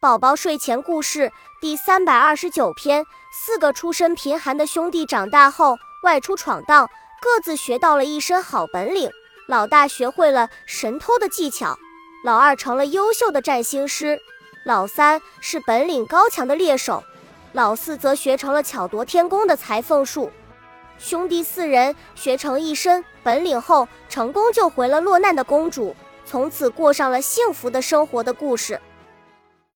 宝宝睡前故事第三百二十九篇四个出身贫寒的兄弟长大后外出闯荡各自学到了一身好本领。老大学会了神偷的技巧老二成了优秀的占星师老三是本领高强的猎手老四则学成了巧夺天工的裁缝术。兄弟四人学成一身本领后成功救回了落难的公主从此过上了幸福的生活的故事。